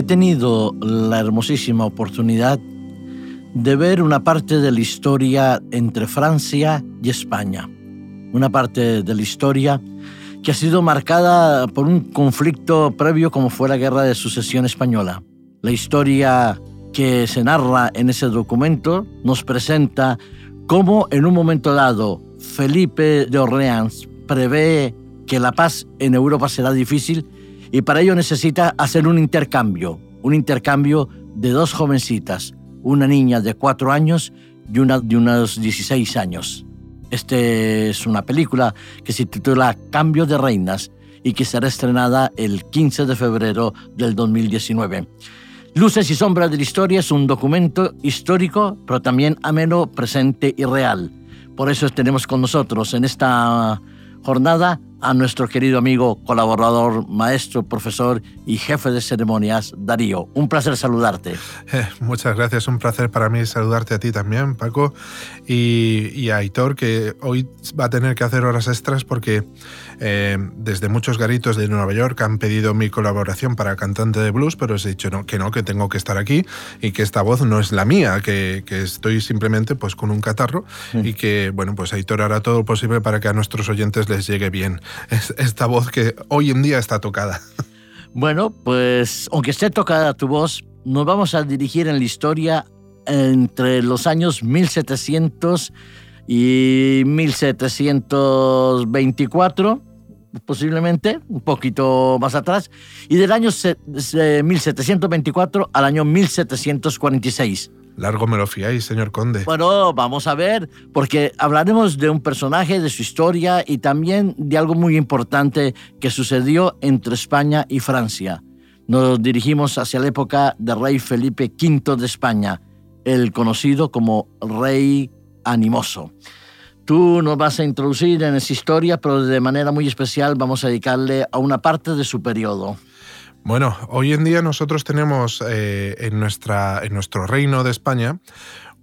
he tenido la hermosísima oportunidad de ver una parte de la historia entre Francia y España. Una parte de la historia que ha sido marcada por un conflicto previo como fue la Guerra de Sucesión Española. La historia que se narra en ese documento nos presenta cómo en un momento dado Felipe de Orleans prevé que la paz en Europa será difícil y para ello necesita hacer un intercambio, un intercambio de dos jovencitas, una niña de cuatro años y una de unos 16 años. Esta es una película que se titula Cambio de Reinas y que será estrenada el 15 de febrero del 2019. Luces y sombras de la historia es un documento histórico, pero también ameno, presente y real. Por eso tenemos con nosotros en esta jornada a nuestro querido amigo, colaborador, maestro, profesor y jefe de ceremonias, Darío. Un placer saludarte. Eh, muchas gracias, un placer para mí saludarte a ti también, Paco, y, a Aitor, que hoy va a tener que hacer horas extras porque eh, desde muchos garitos de Nueva York han pedido mi colaboración para cantante de blues, pero os he dicho no, que no, que tengo que estar aquí y que esta voz no es la mía, que, estoy simplemente pues con un catarro y que, bueno, pues Aitor hará todo lo posible para que a nuestros oyentes les llegue bien esta voz que hoy en día está tocada. Bueno, pues aunque esté tocada tu voz, nos vamos a dirigir en la historia entre los años 1700 y 1724, posiblemente, un poquito más atrás, y del año 1724 al año 1746. Largo me lo fiáis, señor conde. Bueno, vamos a ver, porque hablaremos de un personaje, de su historia y también de algo muy importante que sucedió entre España y Francia. Nos dirigimos hacia la época del rey Felipe V de España, el conocido como rey animoso. Tú nos vas a introducir en esa historia, pero de manera muy especial vamos a dedicarle a una parte de su periodo. Bueno, hoy en día nosotros tenemos eh, en, nuestra, en nuestro reino de España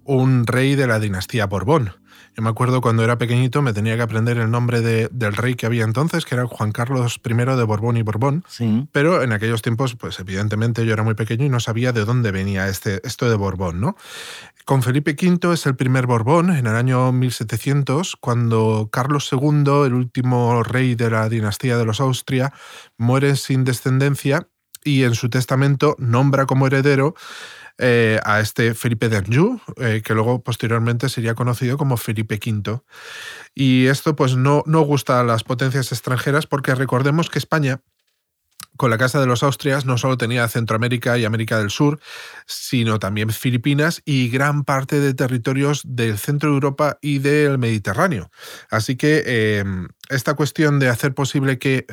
un rey de la dinastía Borbón. Yo me acuerdo cuando era pequeñito me tenía que aprender el nombre del rey que había entonces, que era Juan Carlos I de Borbón y Borbón. Pero en aquellos tiempos, pues evidentemente yo era muy pequeño y no sabía de dónde venía este, esto de Borbón, ¿no? Con Felipe V es el primer Borbón en el año 1700, cuando Carlos II, el último rey de la dinastía de los Austria, muere sin descendencia y en su testamento nombra como heredero eh, a este Felipe de Anjou, eh, que luego posteriormente sería conocido como Felipe V. Y esto pues no, no gusta a las potencias extranjeras porque recordemos que España con la Casa de los Austrias no solo tenía Centroamérica y América del Sur, sino también Filipinas y gran parte de territorios del centro de Europa y del Mediterráneo. Así que eh, esta cuestión de hacer posible que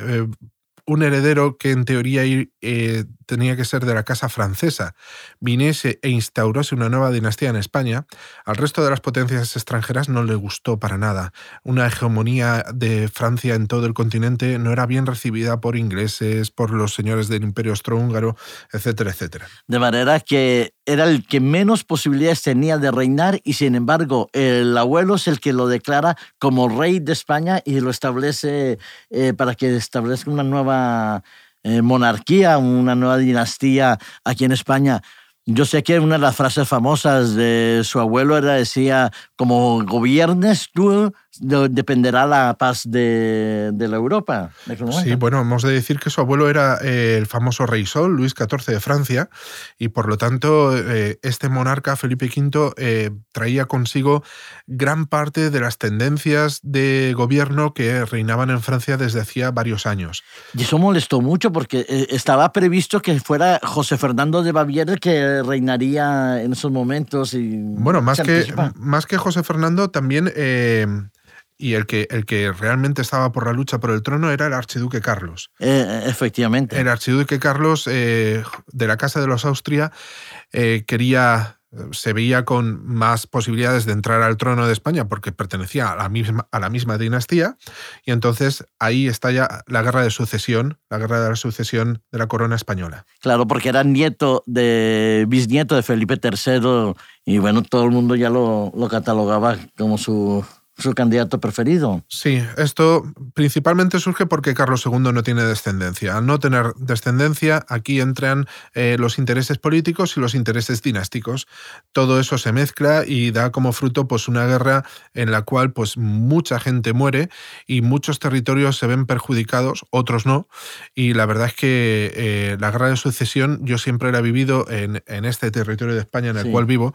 un heredero que en teoría eh, tenía que ser de la casa francesa viniese e instaurase una nueva dinastía en España, al resto de las potencias extranjeras no le gustó para nada. Una hegemonía de Francia en todo el continente no era bien recibida por ingleses, por los señores del Imperio Austrohúngaro, etcétera, etcétera. De manera que era el que menos posibilidades tenía de reinar y sin embargo el abuelo es el que lo declara como rey de España y lo establece eh, para que establezca una nueva eh, monarquía, una nueva dinastía aquí en España. Yo sé que una de las frases famosas de su abuelo era, decía, como gobiernes tú, dependerá la paz de, la Europa. sí, bueno, hemos de decir que su abuelo era eh, el famoso rey Sol, Luis XIV de Francia, y por lo tanto eh, este monarca, Felipe V, eh, traía consigo gran parte de las tendencias de gobierno que reinaban en Francia desde hacía varios años. Y eso molestó mucho porque estaba previsto que fuera José Fernando de Baviera el que reinaría en esos momentos. Y bueno, más que, más que José Fernando, también y el que, el que realmente estaba por la lucha por el trono era el archiduque Carlos. Eh, efectivamente. El archiduque Carlos eh, de la Casa de los Austria eh, quería se veía con más posibilidades de entrar al trono de España porque pertenecía a la misma, a la misma dinastía y entonces ahí está ya la guerra de sucesión, la guerra de la sucesión de la corona española. Claro, porque era nieto de bisnieto de Felipe III y bueno, todo el mundo ya lo, lo catalogaba como su su candidato preferido. Sí, esto principalmente surge porque Carlos II no tiene descendencia. Al no tener descendencia, aquí entran eh, los intereses políticos y los intereses dinásticos. Todo eso se mezcla y da como fruto pues, una guerra en la cual pues, mucha gente muere y muchos territorios se ven perjudicados, otros no. Y la verdad es que eh, la guerra de sucesión yo siempre la he vivido en, este territorio de España en el cual vivo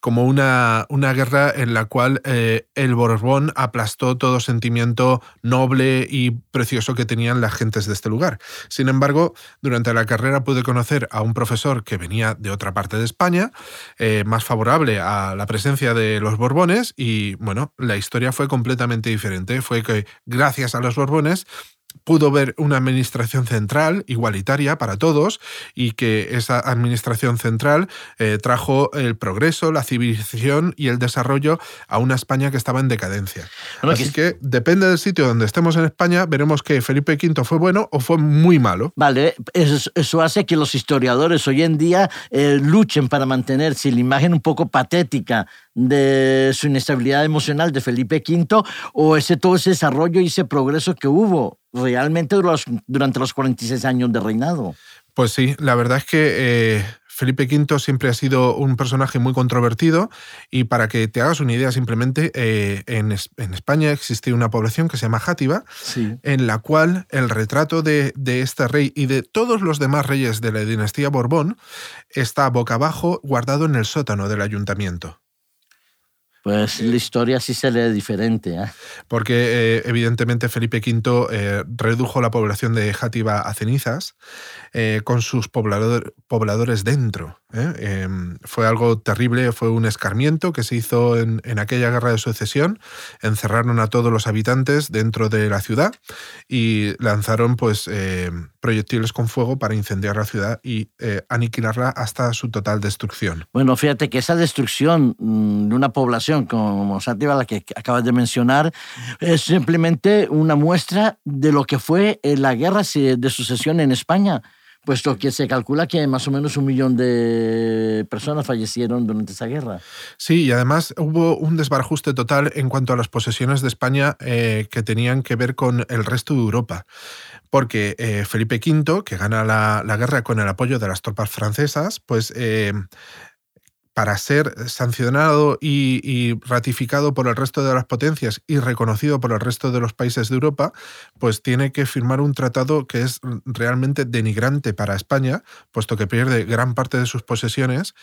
como una, una guerra en la cual eh, el Borbón aplastó todo sentimiento noble y precioso que tenían las gentes de este lugar. Sin embargo, durante la carrera pude conocer a un profesor que venía de otra parte de España, eh, más favorable a la presencia de los Borbones, y bueno, la historia fue completamente diferente. Fue que gracias a los Borbones pudo ver una administración central igualitaria para todos y que esa administración central eh, trajo el progreso, la civilización y el desarrollo a una España que estaba en decadencia. Así que... depende del sitio donde estemos en España, veremos que Felipe V fue bueno o fue muy malo. Vale, eso, hace que los historiadores hoy en día eh, luchen para mantenerse la imagen un poco patética de su inestabilidad emocional de Felipe V o ese todo ese desarrollo y ese progreso que hubo realmente durante los 46 años de reinado. Pues sí, la verdad es que eh, Felipe V siempre ha sido un personaje muy controvertido y para que te hagas una idea simplemente, eh, en, España existe una población que se llama Játiva, en la cual el retrato de, de, este rey y de todos los demás reyes de la dinastía Borbón está boca abajo guardado en el sótano del ayuntamiento. Pues la historia sí se lee diferente. ¿eh? Porque eh, evidentemente Felipe V eh, redujo la población de Játiva a cenizas con sus pobladores dentro. Em, fue algo terrible, fue un escarmiento que se hizo en, aquella guerra de sucesión. Encerraron a todos los habitantes dentro de la ciudad y lanzaron pues, proyectiles con fuego para incendiar la ciudad y aniquilarla hasta su total destrucción. Bueno, fíjate que esa destrucción mm, de una población como Sátiva, la que acabas de mencionar, es simplemente una muestra de lo que fue eh, la guerra de sucesión en España puesto que se calcula que más o menos un millón de personas fallecieron durante esa guerra. Sí, y además hubo un desbarajuste total en cuanto a las posesiones de España eh, que tenían que ver con el resto de Europa. Porque eh, Felipe V, que gana la, guerra con el apoyo de las tropas francesas, pues para ser sancionado y, ratificado por el resto de las potencias y reconocido por el resto de los países de Europa, pues tiene que firmar un tratado que es realmente denigrante para España, puesto que pierde gran parte de sus posesiones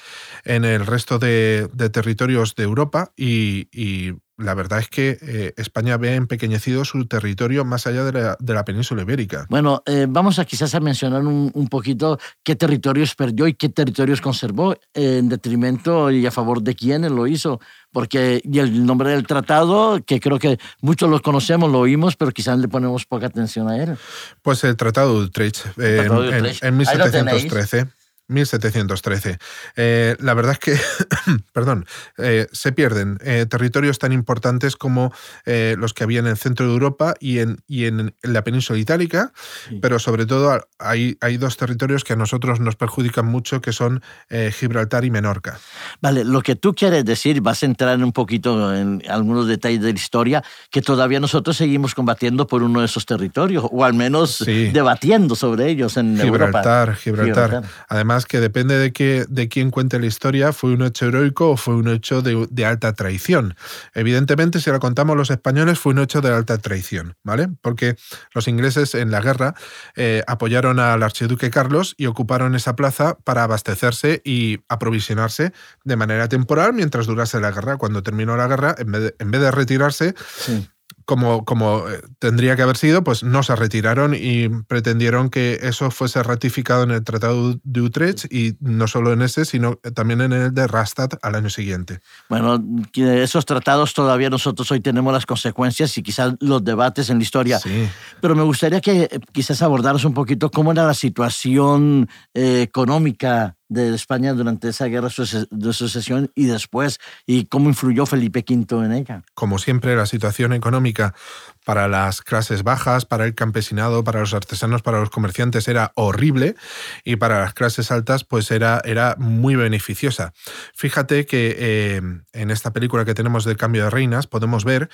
en el resto de, territorios de Europa y, la verdad es que eh, España ve empequeñecido su territorio más allá de la, península ibérica. Bueno, eh, vamos a quizás a mencionar un, poquito qué territorios perdió y qué territorios conservó eh, en detrimento y a favor de quiénes lo hizo. Porque y el nombre del tratado, que creo que muchos lo conocemos, lo oímos, pero quizás le ponemos poca atención a él. Pues el Tratado de Utrecht, en, en 1713. 1713. Eh, la verdad es que, perdón, eh, se pierden eh, territorios tan importantes como los que había en el centro de Europa y en, y en la península itálica, pero sobre todo hay, hay dos territorios que a nosotros nos perjudican mucho, que son Gibraltar y Menorca. Vale, lo que tú quieres decir, vas a entrar un poquito en algunos detalles de la historia, que todavía nosotros seguimos combatiendo por uno de esos territorios, o al menos debatiendo sobre ellos en Gibraltar, Gibraltar. Además, que depende de, que, de quién cuente la historia, fue un hecho heroico o fue un hecho de, alta traición. Evidentemente, si lo contamos los españoles, fue un hecho de alta traición, ¿vale? Porque los ingleses en la guerra eh, apoyaron al archiduque Carlos y ocuparon esa plaza para abastecerse y aprovisionarse de manera temporal mientras durase la guerra. Cuando terminó la guerra, en vez de, en vez de retirarse, como, como eh, tendría que haber sido, pues no se retiraron y pretendieron que eso fuese ratificado en el Tratado de Utrecht y no solo en ese, sino también en el de Rastatt al año siguiente. Bueno, esos tratados todavía nosotros hoy tenemos las consecuencias y quizás los debates en la historia. Sí. Pero me gustaría que quizás abordaras un poquito cómo era la situación eh, económica de España durante esa guerra de sucesión y después, y cómo influyó Felipe V en ella. Como siempre, la situación económica para las clases bajas, para el campesinado, para los artesanos, para los comerciantes era horrible y para las clases altas pues era, era muy beneficiosa. Fíjate que eh, en esta película que tenemos del cambio de reinas podemos ver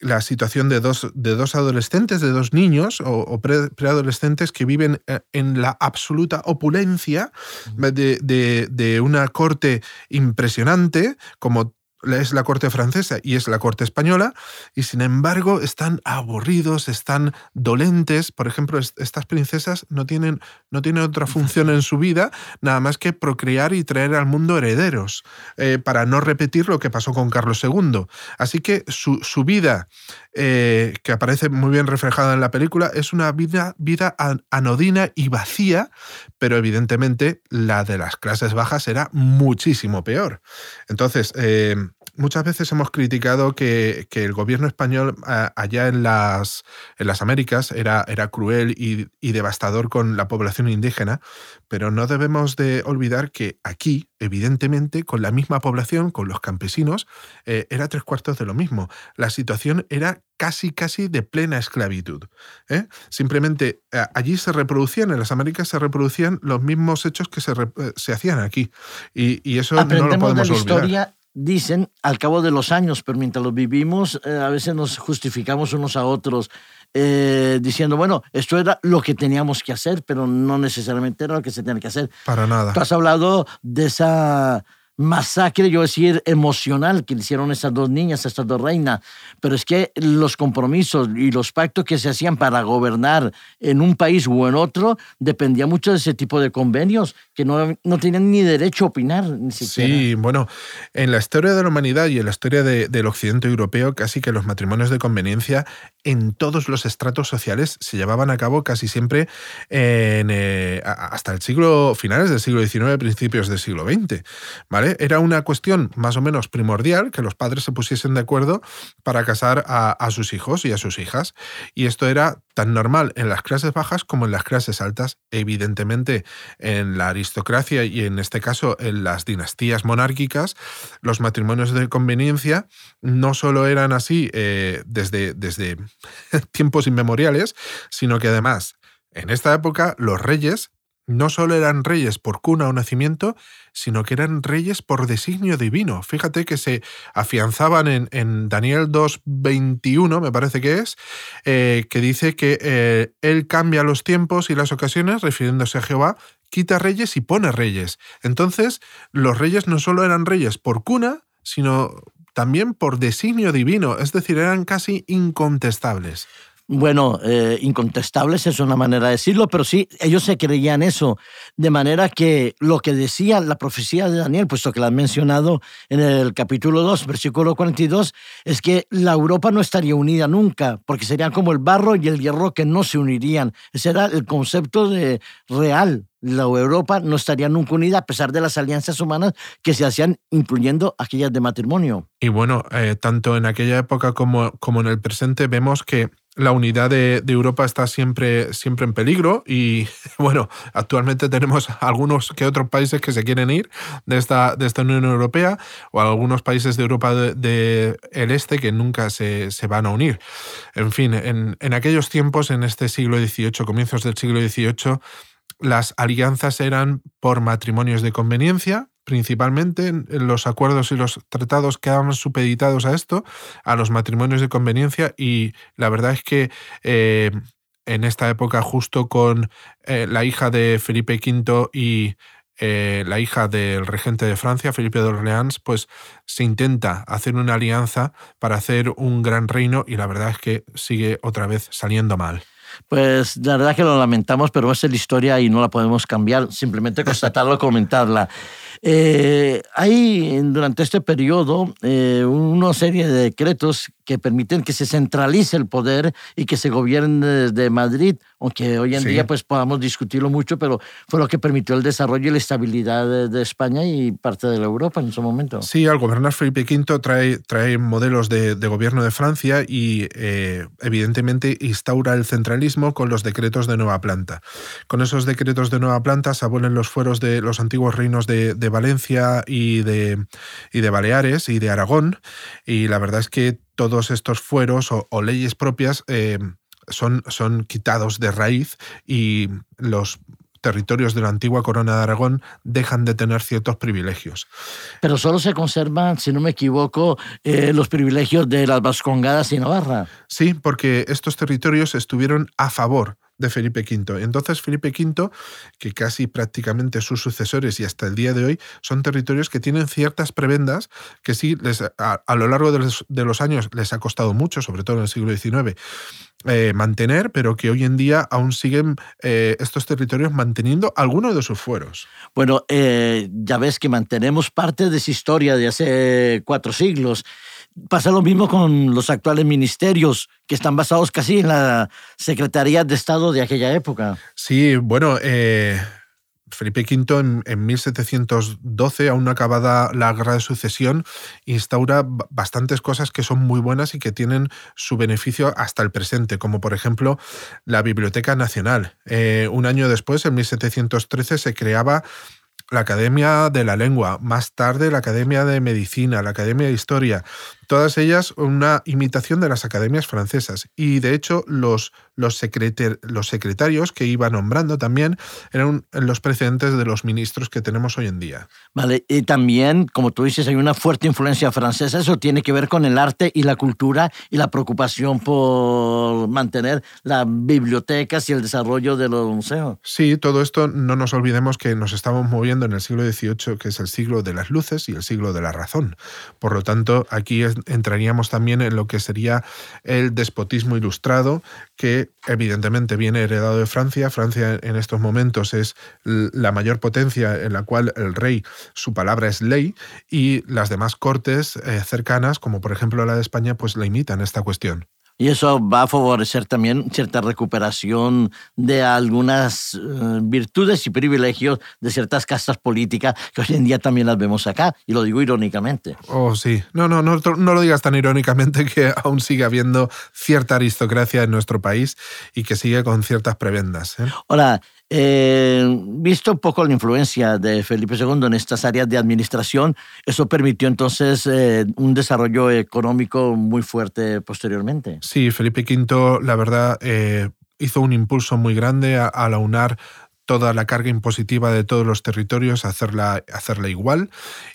la situación de dos, de dos adolescentes, de dos niños o, preadolescentes que viven eh, en la absoluta opulencia de, de, una corte impresionante, como es la corte francesa y es la corte española, y sin embargo están aburridos, están dolentes. Por ejemplo, estas princesas no tienen, no tienen otra función en su vida nada más que procrear y traer al mundo herederos, eh, para no repetir lo que pasó con Carlos II. Así que su, vida, eh, que aparece muy bien reflejada en la película, es una vida, vida anodina y vacía, pero evidentemente la de las clases bajas era muchísimo peor. Entonces, eh, muchas veces hemos criticado que, el gobierno español allá en las, en las Américas era, era cruel y, devastador con la población indígena, pero no debemos de olvidar que aquí, evidentemente, con la misma población, con los campesinos, eh, era tres cuartos de lo mismo. La situación era casi, casi de plena esclavitud. ¿eh? Simplemente eh, allí se reproducían, en las Américas se reproducían los mismos hechos que se, se hacían aquí. Y, eso no lo podemos olvidar dicen al cabo de los años, pero mientras lo vivimos, eh, a veces nos justificamos unos a otros eh, diciendo, bueno, esto era lo que teníamos que hacer, pero no necesariamente era lo que se tenía que hacer. Para nada. Tú has hablado de esa masacre, yo decir, emocional que hicieron estas dos niñas, estas dos reinas, pero es que los compromisos y los pactos que se hacían para gobernar en un país o en otro dependía mucho de ese tipo de convenios que no, no tenían ni derecho a opinar. Ni siquiera. Sí, bueno, en la historia de la humanidad y en la historia del occidente europeo, casi que los matrimonios de conveniencia en todos los estratos sociales se llevaban a cabo casi siempre en, eh, hasta el siglo, finales del siglo XIX, principios del siglo XX, ¿vale? Era una cuestión más o menos primordial que los padres se pusiesen de acuerdo para casar a, sus hijos y a sus hijas. Y esto era tan normal en las clases bajas como en las clases altas. Evidentemente, en la aristocracia y en este caso en las dinastías monárquicas, los matrimonios de conveniencia no solo eran así eh, desde, desde tiempos inmemoriales, sino que además en esta época los reyes no solo eran reyes por cuna o nacimiento, sino que eran reyes por designio divino. Fíjate que se afianzaban en, Daniel 2.21, me parece que es, eh, que dice que eh, Él cambia los tiempos y las ocasiones, refiriéndose a Jehová, quita reyes y pone reyes. Entonces, los reyes no solo eran reyes por cuna, sino también por designio divino, es decir, eran casi incontestables. Bueno, eh, incontestables es una manera de decirlo, pero sí, ellos se creían eso. De manera que lo que decía la profecía de Daniel, puesto que la han mencionado en el capítulo 2, versículo 42, es que la Europa no estaría unida nunca, porque serían como el barro y el hierro que no se unirían. Ese era el concepto de real. La Europa no estaría nunca unida a pesar de las alianzas humanas que se hacían, incluyendo aquellas de matrimonio. Y bueno, eh, tanto en aquella época como, como en el presente vemos que la unidad de, Europa está siempre, siempre en peligro y bueno, actualmente tenemos algunos que otros países que se quieren ir de esta, de esta Unión Europea o algunos países de Europa del de, Este que nunca se, van a unir. En fin, en, en aquellos tiempos, en este siglo XVIII, comienzos del siglo XVIII, las alianzas eran por matrimonios de conveniencia, principalmente los acuerdos y los tratados quedaban supeditados a esto, a los matrimonios de conveniencia, y la verdad es que eh, en esta época, justo con eh, la hija de Felipe V y eh, la hija del regente de Francia, Felipe de Orleans, pues se intenta hacer una alianza para hacer un gran reino y la verdad es que sigue otra vez saliendo mal. Pues la verdad que lo lamentamos, pero es la historia y no la podemos cambiar, simplemente constatarlo, comentarla. Eh, hay durante este periodo eh, una serie de decretos que permiten que se centralice el poder y que se gobierne desde Madrid, aunque hoy en día pues podamos discutirlo mucho, pero fue lo que permitió el desarrollo y la estabilidad de, España y parte de la Europa en su momento. Sí, al gobernar Felipe V trae, trae modelos de, gobierno de Francia y eh, evidentemente instaura el centralismo con los decretos de nueva planta. Con esos decretos de nueva planta se abolen los fueros de los antiguos reinos de, Valencia y de, y de Baleares y de Aragón y la verdad es que todos estos fueros o, leyes propias eh, son, son quitados de raíz y los territorios de la antigua corona de Aragón dejan de tener ciertos privilegios. Pero solo se conservan, si no me equivoco, eh, los privilegios de las Vascongadas y Navarra. Sí, porque estos territorios estuvieron a favor de Felipe V. Entonces Felipe V, que casi prácticamente sus sucesores y hasta el día de hoy son territorios que tienen ciertas prebendas que sí les, a, lo largo de los, años les ha costado mucho, sobre todo en el siglo XIX, eh, mantener, pero que hoy en día aún siguen eh, estos territorios manteniendo algunos de sus fueros. Bueno, eh, ya ves que mantenemos parte de esa historia de hace cuatro siglos Pasa lo mismo con los actuales ministerios, que están basados casi en la Secretaría de Estado de aquella época. Sí, bueno, eh, Felipe V en, 1712, aún acabada la guerra de sucesión, instaura bastantes cosas que son muy buenas y que tienen su beneficio hasta el presente, como por ejemplo la Biblioteca Nacional. Eh, un año después, en 1713, se creaba la Academia de la Lengua, más tarde la Academia de Medicina, la Academia de Historia, todas ellas una imitación de las academias francesas. Y de hecho los, los, los secretarios que iba nombrando también eran los precedentes de los ministros que tenemos hoy en día. Vale, y también, como tú dices, hay una fuerte influencia francesa, eso tiene que ver con el arte y la cultura y la preocupación por mantener las bibliotecas y el desarrollo de los museos. Sí, todo esto no nos olvidemos que nos estamos moviendo en el siglo XVIII, que es el siglo de las luces y el siglo de la razón. Por lo tanto, aquí es entraríamos también en lo que sería el despotismo ilustrado, que evidentemente viene heredado de Francia. Francia en estos momentos es la mayor potencia en la cual el rey, su palabra es ley, y las demás cortes eh, cercanas, como por ejemplo la de España, pues la imitan esta cuestión. Y eso va a favorecer también cierta recuperación de algunas eh, virtudes y privilegios de ciertas castas políticas que hoy en día también las vemos acá. Y lo digo irónicamente. Oh, sí. No, no, no, no lo digas tan irónicamente que aún sigue habiendo cierta aristocracia en nuestro país y que sigue con ciertas prebendas. ¿eh? Hola, eh, visto un poco la influencia de Felipe II en estas áreas de administración, eso permitió entonces eh, un desarrollo económico muy fuerte posteriormente. Sí, Felipe V, la verdad, eh, hizo un impulso muy grande a, a aunar toda la carga impositiva de todos los territorios, hacerla, hacerla igual,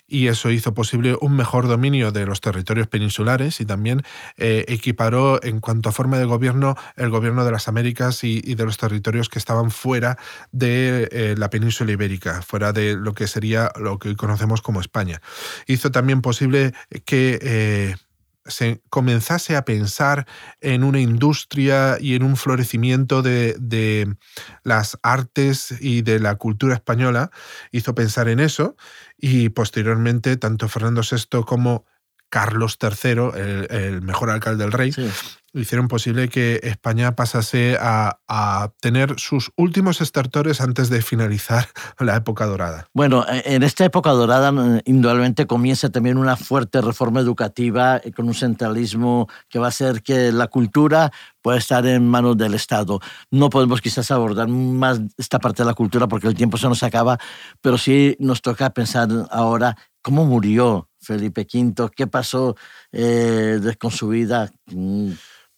y eso hizo posible un mejor dominio de los territorios peninsulares y también eh, equiparó en cuanto a forma de gobierno el gobierno de las Américas y, de los territorios que estaban fuera de eh, la península ibérica, fuera de lo que sería lo que hoy conocemos como España. Hizo también posible que... Eh, se comenzase a pensar en una industria y en un florecimiento de, las artes y de la cultura española, hizo pensar en eso y posteriormente tanto Fernando VI como Carlos III, el, mejor alcalde del rey, hicieron posible que España pasase a, tener sus últimos estertores antes de finalizar la época dorada. Bueno, e, en esta época dorada indudablemente comienza también una fuerte reforma educativa eh, con un centralismo que va a hacer que la cultura pueda estar en manos del Estado. No podemos quizás abordar más esta parte de la cultura porque el tiempo se nos acaba, pero sí nos toca pensar ahora cómo murió Felipe V, qué pasó eh, con su vida. Mm.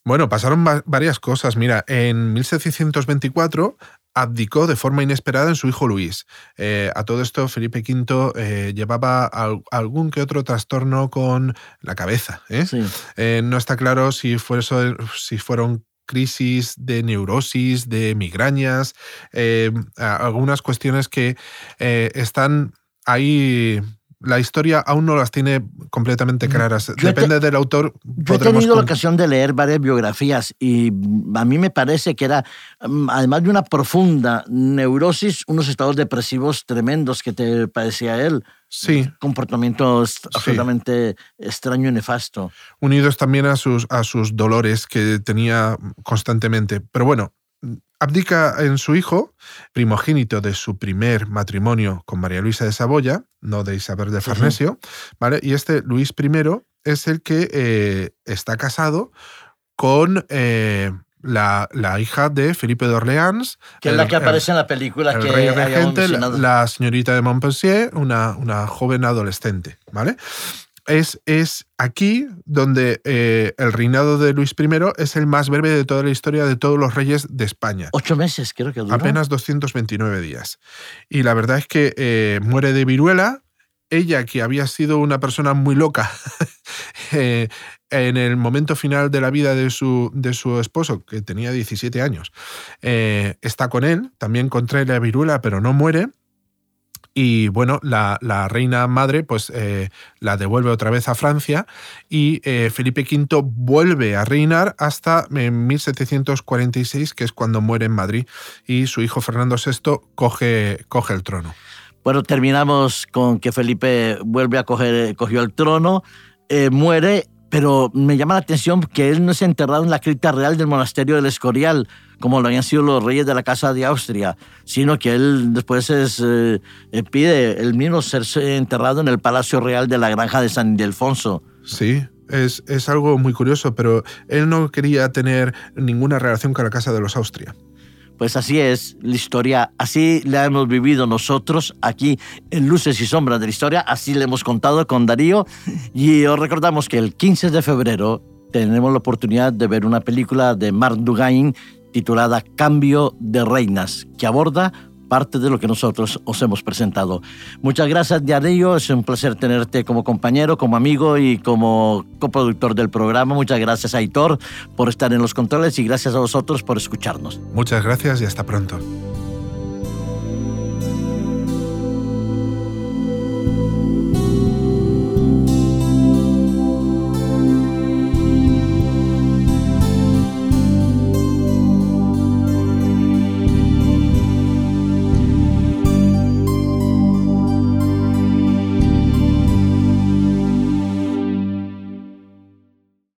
Bueno, pasaron varias cosas. Mira, en 1724 abdicó de forma inesperada en su hijo Luis. Eh, a todo esto, Felipe V eh, llevaba algún que otro trastorno con la cabeza. ¿eh? no está claro si, fue si fueron crisis de neurosis, de migrañas, algunas cuestiones que están ahí la historia aún no las tiene completamente claras. Depende del autor. Yo he tenido la ocasión de leer varias biografías y a mí me parece que era, mm, además de una profunda neurosis, unos estados depresivos tremendos que te parecía él. Sí. Comportamiento absolutamente extraño y nefasto. Unidos también a sus, a sus dolores que tenía constantemente. Pero bueno, abdica en su hijo, primogénito de su primer matrimonio con María Luisa de Saboya, no de Isabel de Farnesio, ¿vale? Y este Luis I es el que eh, está casado con eh, la, hija de Felipe de Orleans. Que es la que aparece en la película que rey regente, la, señorita de Montpensier, una, una joven adolescente, ¿vale? Es, aquí donde eh, el reinado de Luis I es el más breve de toda la historia de todos los reyes de España. Ocho meses, creo que duró. Apenas 229 días. Y la verdad es que eh, muere de viruela. Ella, que había sido una persona muy loca eh, en el momento final de la vida de su, de su esposo, que tenía 17 años, está con él, también contrae la viruela, pero no muere y bueno, la, reina madre pues eh, la devuelve otra vez a Francia y eh, Felipe V vuelve a reinar hasta 1746, que es cuando muere en Madrid, y su hijo Fernando VI coge, coge el trono. Bueno, terminamos con que Felipe vuelve a coger cogió el trono, eh, muere pero me llama la atención que él no es enterrado en la cripta real del monasterio del Escorial, como lo habían sido los reyes de la Casa de Austria, sino que él después es, eh, pide el mismo ser enterrado en el Palacio Real de la Granja de San Ildefonso. Sí, es, es algo muy curioso, pero él no quería tener ninguna relación con la Casa de los Austria. Pues así es la historia, así la hemos vivido nosotros aquí en Luces y Sombras de la Historia, así le hemos contado con Darío. Y os recordamos que el 15 de febrero tenemos la oportunidad de ver una película de Marc Dugain titulada Cambio de Reinas, que aborda parte de lo que nosotros os hemos presentado. Muchas gracias, Diario. Es un placer tenerte como compañero, como amigo y como coproductor del programa. Muchas gracias, Aitor, por estar en los controles y gracias a vosotros por escucharnos. Muchas gracias y hasta pronto.